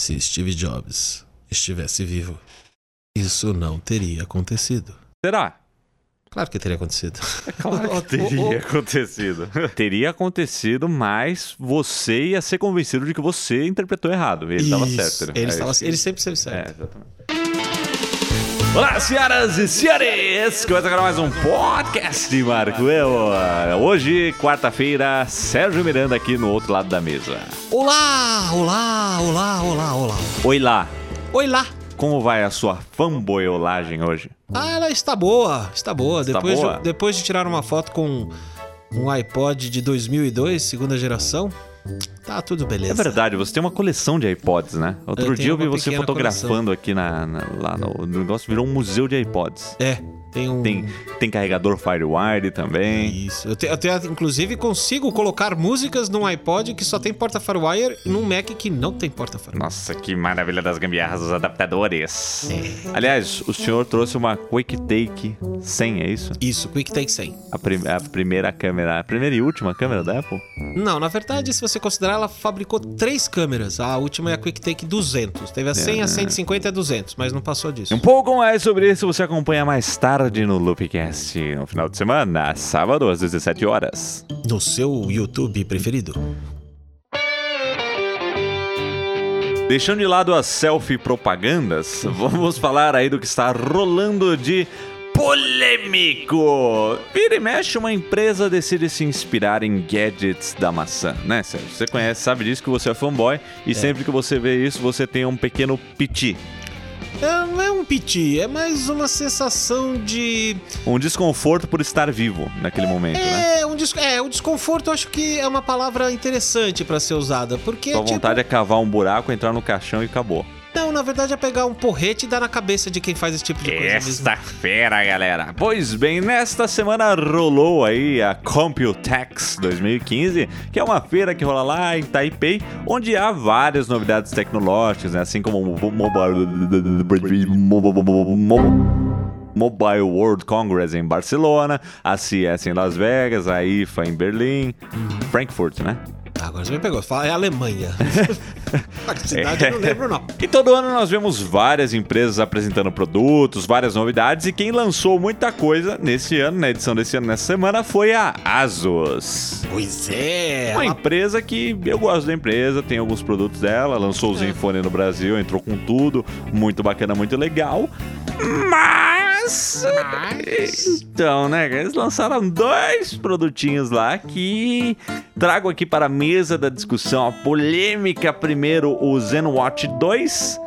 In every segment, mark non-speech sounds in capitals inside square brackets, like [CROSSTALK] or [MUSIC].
Se Steve Jobs estivesse vivo, isso não teria acontecido. Será? Claro que teria acontecido. É claro [LAUGHS] que teria acontecido. [LAUGHS] teria acontecido, mas você ia ser convencido de que você interpretou errado. Ele estava certo. né? Ele, É estava, isso. ele sempre esteve É, certo. exatamente. Olá, senhoras e senhores! Começa agora mais um podcast Marco Eu. Hoje, quarta-feira, Sérgio Miranda aqui no outro lado da mesa. Olá, olá, olá, olá, olá. Oi lá, Oi lá. como vai a sua fanboyolagem hoje? Ah, ela está boa, está boa. Está depois, boa? De, depois de tirar uma foto com um iPod de 2002, segunda geração, tá tudo beleza. É verdade, você tem uma coleção de iPods, né? Outro Eu dia eu vi você fotografando aqui na, na- lá no, no negócio, virou um museu de iPods. É, tem um... Tem, tem carregador Firewire também. Isso. Eu, te, eu tenho, inclusive, consigo colocar músicas num iPod que só tem porta Firewire e num Mac que não tem porta Firewire. Nossa, que maravilha das gambiarras dos adaptadores. É. Aliás, o senhor trouxe uma Quick Take 100, é isso? Isso, QuickTake 100. A, prim- a primeira câmera, a primeira e última câmera da Apple? Não, na verdade, se você considerar, ela fabricou três câmeras. A última é a QuickTake 200. Teve a 100, a 150 e a 200, mas não passou disso. Um pouco mais sobre isso você acompanha mais tarde no Loopcast, no final de semana, sábado às 17 horas. No seu YouTube preferido. Deixando de lado as selfie propagandas, [LAUGHS] vamos falar aí do que está rolando de polêmico. Vira e mexe, uma empresa decide se inspirar em gadgets da maçã, né, Sérgio? Você conhece, sabe disso que você é fanboy e sempre que você vê isso, você tem um pequeno piti, É, não é um piti, é mais uma sensação de. um desconforto por estar vivo naquele momento, né? É, um des... é, o desconforto eu acho que é uma palavra interessante pra ser usada. Porque Sua é tipo. vontade é cavar um buraco, entrar no caixão e acabou. Não, na verdade é pegar um porrete e dar na cabeça de quem faz esse tipo de coisa mesmo. Esta fera, galera. Pois bem, nesta semana rolou aí a Computex 2015, que é uma feira que rola lá em Taipei, onde há várias novidades tecnológicas, né? assim como o mobile, Mobile World Congress em Barcelona, a CS em Las Vegas, a IFA em Berlim, Frankfurt, né? Ah, agora você me pegou. Fala, é Alemanha. [LAUGHS] a cidade eu não lembro, não. E todo ano nós vemos várias empresas apresentando produtos, várias novidades, e quem lançou muita coisa nesse ano, na edição desse ano, nessa semana, foi a Asus. Pois é. Uma ela- empresa que eu gosto da empresa, tem alguns produtos dela, lançou o É. Zenfone no Brasil, entrou com tudo, muito bacana, muito legal. Mas. Então, né, eles lançaram dois produtinhos lá que trago aqui para a mesa da discussão a polêmica. Primeiro, o ZenWatch 2.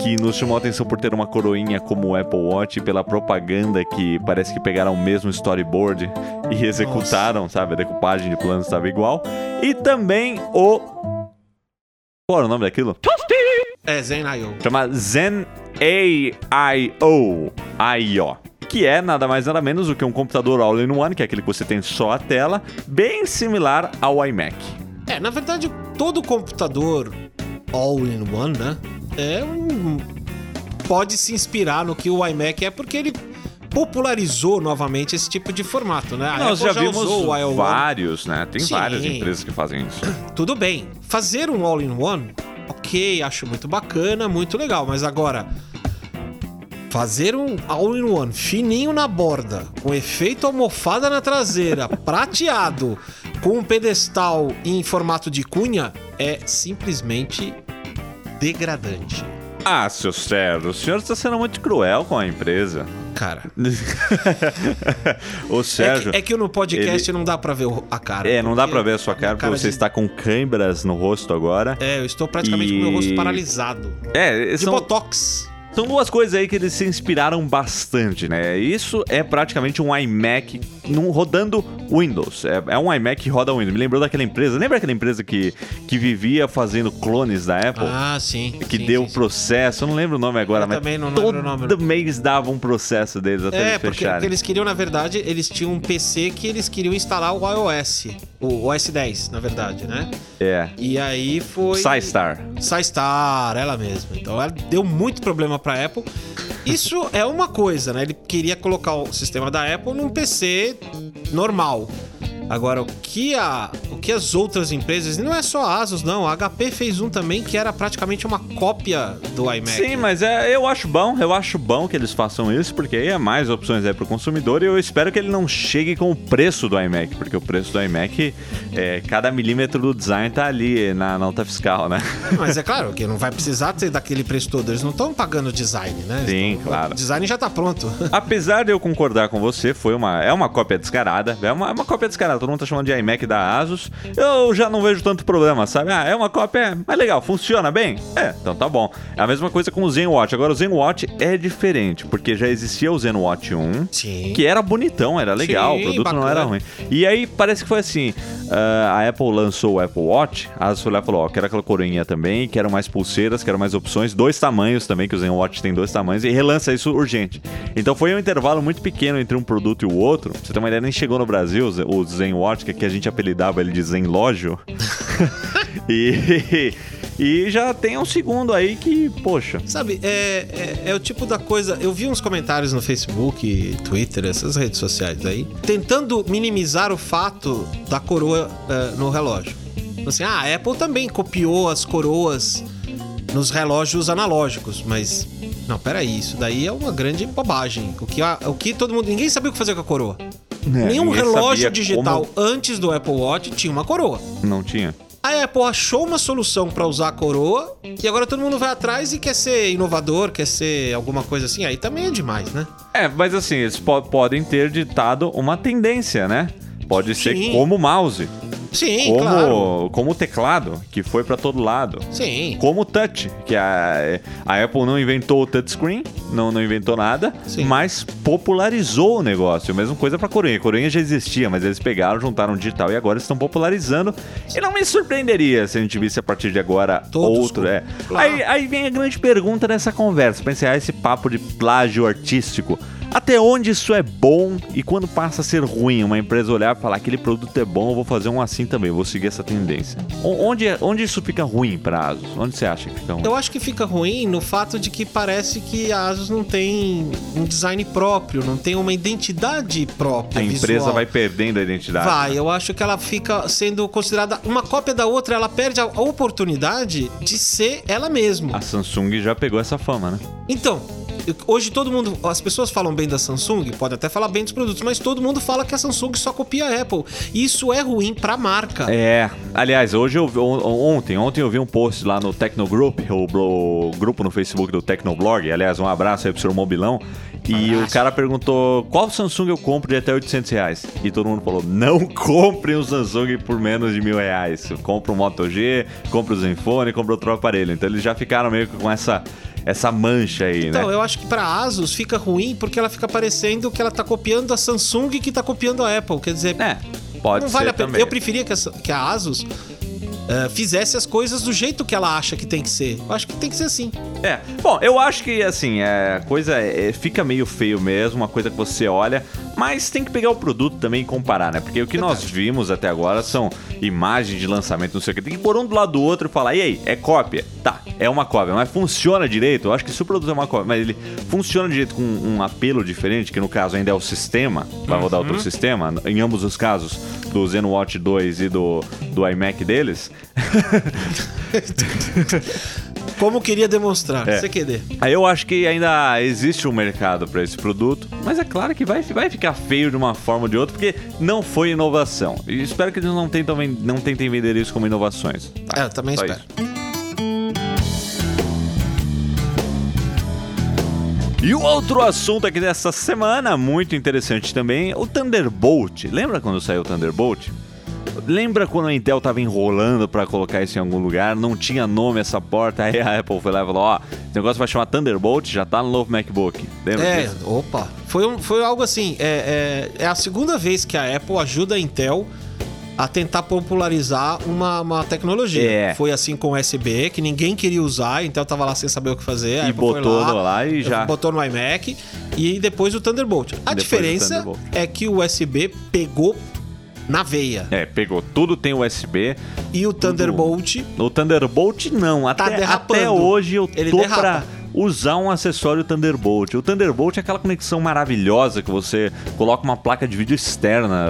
Que nos chamou a atenção por ter uma coroinha como o Apple Watch pela propaganda que parece que pegaram o mesmo storyboard e executaram, sabe? A decupagem de planos estava igual. E também o. Qual era o nome daquilo? É, Zen.io. Chama Zen AIO. AIO. Que é nada mais nada menos do que um computador all-in-one, que é aquele que você tem só a tela, bem similar ao iMac. É, na verdade, todo computador all-in-one, né? É um. Pode se inspirar no que o iMac é, porque ele popularizou novamente esse tipo de formato, né? A Nós Apple já vimos usou o IO1. vários, né? Tem Sim. várias empresas que fazem isso. Tudo bem. Fazer um all-in-one, ok, acho muito bacana, muito legal, mas agora. Fazer um all-in-one fininho na borda, com efeito almofada na traseira, [LAUGHS] prateado, com um pedestal em formato de cunha, é simplesmente degradante. Ah, seu Sérgio, o senhor está sendo muito cruel com a empresa. Cara, [LAUGHS] é Sérgio. que, é que no podcast não dá pra ver a cara. É, não dá pra ver a sua cara, porque cara você de- está com câimbras no rosto agora. É, eu estou praticamente E- com o meu rosto paralisado. É, De são, botox. São duas coisas aí que eles se inspiraram bastante, né? Isso é praticamente um iMac num, rodando Windows. É, é um iMac que roda Windows. Me lembrou daquela empresa. Lembra aquela empresa que, que vivia fazendo clones da Apple? Ah, sim. que sim, deu sim, sim. processo, eu não lembro o nome agora, Eu mas também não lembro todo o nome. mês dava um processo deles até É, eles porque, fecharem. porque eles queriam, na verdade, eles tinham um PC que eles queriam instalar o iOS. O OS 10, na verdade, né? É. E aí foi. SciStar. SciStar, ela mesma. Então ela deu muito problema pra Apple. Isso é uma coisa, né? Ele queria colocar o sistema da Apple num PC normal. Agora, o que, a, o que as outras empresas, e não é só a Asus, não, a HP fez um também que era praticamente uma cópia do iMac. Sim, mas é, eu acho bom, eu acho bom que eles façam isso, porque aí é mais opções aí pro consumidor e eu espero que ele não chegue com o preço do iMac, porque o preço do iMac, é, cada milímetro do design tá ali na nota fiscal, né? Mas é claro que não vai precisar ter daquele preço todo, eles não estão pagando design, né? Sim, Então, claro. O design já tá pronto. Apesar de eu concordar com você, foi uma, é uma cópia descarada. É uma, é uma cópia descarada. Todo mundo tá chamando de iMac da Asus. Eu já não vejo tanto problema, sabe? Ah, é uma cópia, mas legal, funciona bem? É, então tá bom. É a mesma coisa com o ZenWatch. Agora, o ZenWatch é diferente, porque já existia o ZenWatch 1, Sim. que era bonitão, era legal, Sim, o produto não bacana. era ruim. E aí parece que foi assim: ah, a Apple lançou o Apple Watch, a Asus foi lá e falou: Ó, quero aquela coroinha também, quero mais pulseiras, quero mais opções, dois tamanhos também, que o ZenWatch tem dois tamanhos, e relança isso urgente. Então foi um intervalo muito pequeno entre um produto e o outro. Pra você ter uma ideia, nem chegou no Brasil o ZenWatch, que aqui a gente apelidava ele de Zenlógio. [LAUGHS] e. E já tem um segundo aí que, poxa. Sabe, é, é, é o tipo da coisa. Eu vi uns comentários no Facebook, Twitter, essas redes sociais aí, tentando minimizar o fato da coroa é, no relógio. Assim, ah, a Apple também copiou as coroas nos relógios analógicos, mas. Não, peraí, isso daí é uma grande bobagem. O que, a- o que todo mundo. Ninguém sabia o que fazer com a coroa. Nenhum ninguém relógio digital antes do Apple Watch tinha uma coroa. Não tinha. A Apple achou uma solução pra usar a coroa e agora todo mundo vai atrás e quer ser inovador, quer ser alguma coisa assim. Aí também é demais, né? É, mas assim, eles po- podem ter ditado uma tendência, né? Pode ser Sim. como o mouse, Sim, como, claro. como o teclado, que foi pra todo lado. Sim. Como o touch, que a, a Apple não inventou o touchscreen, não, não inventou nada, Sim. mas popularizou o negócio. Mesma coisa pra Coreia. A Coreia já existia, mas eles pegaram, juntaram o digital e agora estão popularizando. E não me surpreenderia se a gente visse a partir de agora Todos outro. com- É. Claro. Aí, aí vem a grande pergunta nessa conversa, pra encerrar esse papo de plágio artístico. Até onde isso é bom e quando passa a ser ruim? Uma empresa olhar e falar aquele produto é bom, eu vou fazer um assim também, vou seguir essa tendência. Onde, onde isso fica ruim pra Asus? Onde você acha que fica ruim? Eu acho que fica ruim no fato de que parece que a Asus não tem um design próprio, não tem uma identidade própria. A empresa visual. vai perdendo a identidade. Vai, eu acho que ela fica sendo considerada uma cópia da outra, ela perde a oportunidade de ser ela mesma. A Samsung já pegou essa fama, né? Então, hoje todo mundo, as pessoas falam bem da Samsung, pode até falar bem dos produtos, mas todo mundo fala que a Samsung só copia a Apple. E isso é ruim pra marca. É, aliás, hoje eu ontem, ontem eu vi um post lá no Tecnogroup, o, o grupo no Facebook do Tecnoblog. Aliás, um abraço aí pro senhor Mobilão. E o cara perguntou qual Samsung eu compro de até 800 reais. E todo mundo falou: não [LAUGHS] compre um Samsung por menos de mil reais. Compra um Moto G, compra o Zenfone, compra outro aparelho. Então eles já ficaram meio que com essa, essa mancha aí, Então, né? eu acho que pra Asus fica ruim porque ela fica parecendo que ela tá copiando a Samsung que tá copiando a Apple. Quer dizer, É, pode não ser vale a pena. também. Eu preferia que a, que a Asus eh, fizesse as coisas do jeito que ela acha que tem que ser. Eu acho que tem que ser assim. É, bom, eu acho que assim, é, a coisa é, fica meio feio mesmo, uma coisa que você olha, mas tem que pegar o produto também e comparar, né? Porque o que nós vimos até agora são imagens de lançamento, não sei o que. Tem que pôr um do lado do outro e falar, e aí, é cópia? Tá, é uma cópia, mas funciona direito? Eu acho que se o produto é uma cópia, mas ele funciona direito com um apelo diferente, que no caso ainda é o sistema, vai rodar outro sistema, em ambos os casos, do ZenWatch 2 e do, do iMac deles. [LAUGHS] Como queria demonstrar. É. CQD. Aí eu acho que ainda existe um mercado para esse produto, mas é claro que vai, vai ficar feio de uma forma ou de outra, porque não foi inovação. E espero que eles não, tentam, ven- não tentem vender isso como inovações. É, eu também Só espero. E o outro assunto aqui dessa semana, muito interessante também, o Thunderbolt. Lembra quando saiu o Thunderbolt? Lembra quando a Intel tava enrolando para colocar isso em algum lugar, não tinha nome essa porta, aí a Apple foi lá e falou, ó, esse negócio vai chamar Thunderbolt, já tá no novo MacBook. Lembra É, disso? opa. Foi, um, foi algo assim. É, é, é a segunda vez que a Apple ajuda a Intel a tentar popularizar uma, uma tecnologia. É. Foi assim com o USB, que ninguém queria usar, a Intel tava lá sem saber o que fazer. a E Apple foi botou lá, lá e já- Botou no iMac e depois o Thunderbolt. A Depois diferença Thunderbolt. é que o USB pegou na veia. É, pegou tudo, tem USB. E o Thunderbolt O Thunderbolt não, Tá até, derrapando. até hoje eu Ele tô derrapa. pra, usar um acessório Thunderbolt. O Thunderbolt é aquela conexão maravilhosa que você coloca uma placa de vídeo externa.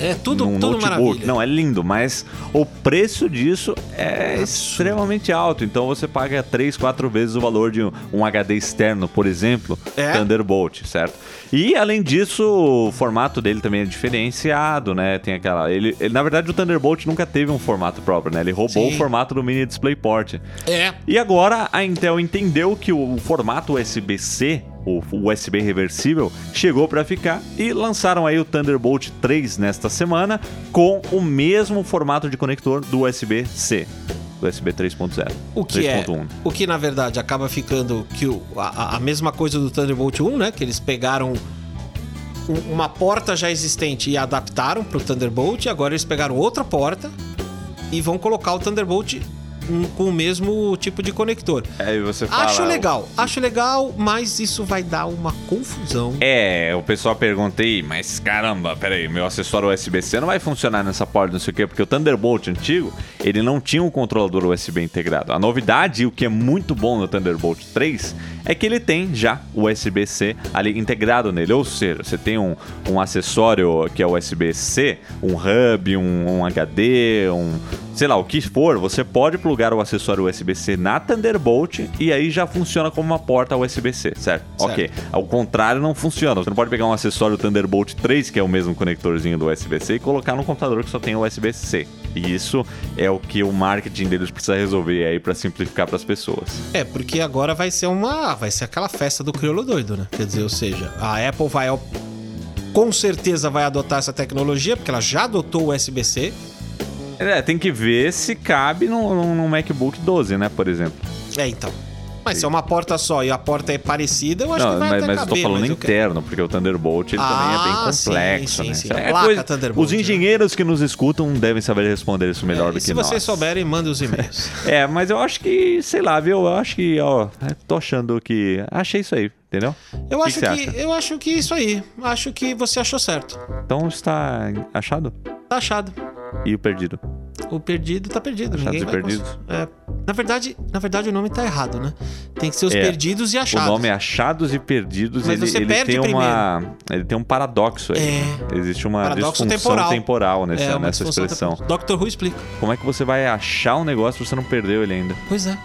É tudo, num tudo notebook. maravilha. Não, é lindo, mas o preço disso é extremamente alto. Então você paga 3, 4 vezes o valor de um, um HD externo, por exemplo, É. Thunderbolt, certo? E além disso, o formato dele também é diferenciado, né? Tem aquela. Ele, ele- na verdade, o Thunderbolt nunca teve um formato próprio, né? Ele roubou Sim. o formato do mini DisplayPort. É. E agora a Intel entendeu que o formato USB-C, o USB reversível, chegou para ficar e lançaram aí o Thunderbolt 3 nesta semana com o mesmo formato de conector do USB-C, do USB 3.0. O que é, 3.1. o que na verdade acaba ficando que o- a, a mesma coisa do Thunderbolt 1, né? Que eles pegaram um- uma porta já existente e adaptaram pro Thunderbolt. E agora eles pegaram outra porta e vão colocar o Thunderbolt com o mesmo tipo de conector. Aí você fala, Acho legal, acho legal, mas isso vai dar uma confusão. É, o pessoal pergunta aí, mas caramba, peraí, meu acessório USB-C não vai funcionar nessa porta, não sei o quê, porque o Thunderbolt antigo, ele não tinha um controlador USB integrado. A novidade, e o que é muito bom no Thunderbolt 3, é que ele tem já o USB-C ali integrado nele, ou seja, você tem um, um acessório que é USB-C, um hub, um, um HD, um sei lá, o que for, você pode plugar o acessório USB-C na Thunderbolt e aí já funciona como uma porta USB-C, certo? Ok. Ao contrário, não funciona. Você não pode pegar um acessório Thunderbolt 3, que é o mesmo conectorzinho do USB-C, e colocar num computador que só tem USB-C. E isso é o que o marketing deles precisa resolver aí para simplificar para as pessoas. É, porque agora vai ser uma. Vai ser aquela festa do crioulo doido, né? Quer dizer, ou seja, a Apple vai. Com certeza vai adotar essa tecnologia, porque ela já adotou o USB-C. É, tem que ver se cabe no MacBook 12, né, por exemplo. É, então. Mas se é uma porta só e a porta é parecida, eu acho Não, que vai mas, até mas eu caber. tô falando mas eu quero- interno, porque o Thunderbolt ele também é bem Ah, sim, complexo, sim, né? sim. Isso A é placa coisa- Thunderbolt, Os né? engenheiros que nos escutam devem saber responder isso melhor É, do que se nós. vocês souberem, mandem os e-mails. [LAUGHS] É, mas eu acho que, sei lá, viu? Eu acho que, ó, tô achando que. Achei isso aí, entendeu? Eu que acho que eu acho que isso aí. Acho que você achou certo. Então está achado? Tá achado. E o perdido? O perdido tá perdido. Achados ninguém e perdidos. É, na verdade, na verdade o nome tá errado, né? Tem que ser os É, perdidos e achados. O nome é Achados e Perdidos. Mas ele, você ele perde tem uma. Ele tem um paradoxo aí. É. Existe uma Paradoxo disfunção temporal. temporal, nessa, É, nessa expressão. temporal. Doctor Who explica. Como é que você vai achar um negócio se você não perdeu ele ainda? Pois é.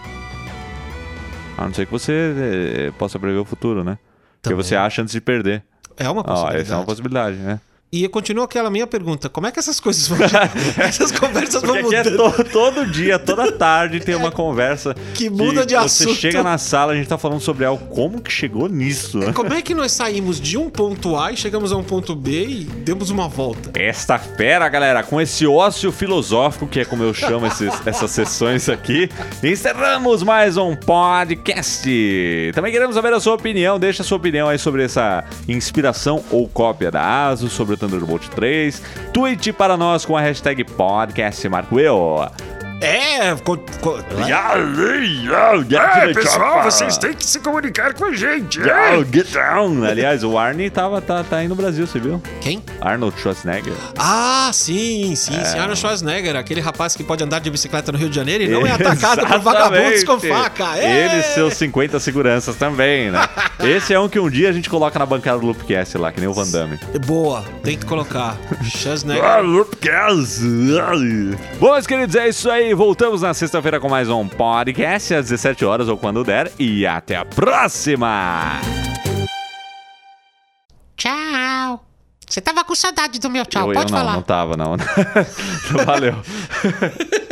A não ser que você eh, possa prever o futuro, né? Porque Também. você acha antes de perder. É uma Ó, possibilidade. essa é uma possibilidade, né? E continua aquela minha pergunta: como é que essas coisas vão. [LAUGHS] essas conversas vão Porque aqui é mudando? to- todo dia, toda tarde tem uma conversa Que muda de Você assunto. chega na sala, a gente tá falando sobre algo. Como que chegou nisso, né? Como é que nós saímos de um ponto A e chegamos a um ponto B e demos uma volta? Esta fera, galera, com esse ócio filosófico, que é como eu chamo esses- [LAUGHS] essas sessões aqui, encerramos mais um podcast. Também queremos saber a sua opinião, deixa a sua opinião aí sobre essa inspiração ou cópia da ASUS, sobre Thunderbolt 3. Tweet para nós com a hashtag podcast Marco Eu. É, co- co- É, pessoal, vocês têm que se comunicar com a gente. Yo, get down. Aliás, o Arnie tava, tá, tá aí no Brasil, você viu? Quem? Arnold Schwarzenegger. Ah, sim, sim, É. sim. Arnold Schwarzenegger, aquele rapaz que pode andar de bicicleta no Rio de Janeiro e não é [LAUGHS] atacado por vagabundos com faca. É. Ele e seus 50 seguranças também, né? [LAUGHS] Esse é um que um dia a gente coloca na bancada do Loopcast lá, que nem o Van Damme. Boa, tem que colocar. Schwarzenegger. Ah, Loopcast! Bom, meus queridos, é isso aí. Voltamos na sexta-feira com mais um podcast às 17 horas ou quando der. E até a próxima! Tchau. Você tava com saudade do meu tchau, eu, eu pode não, falar. não tava, não. [LAUGHS] Valeu. [LAUGHS]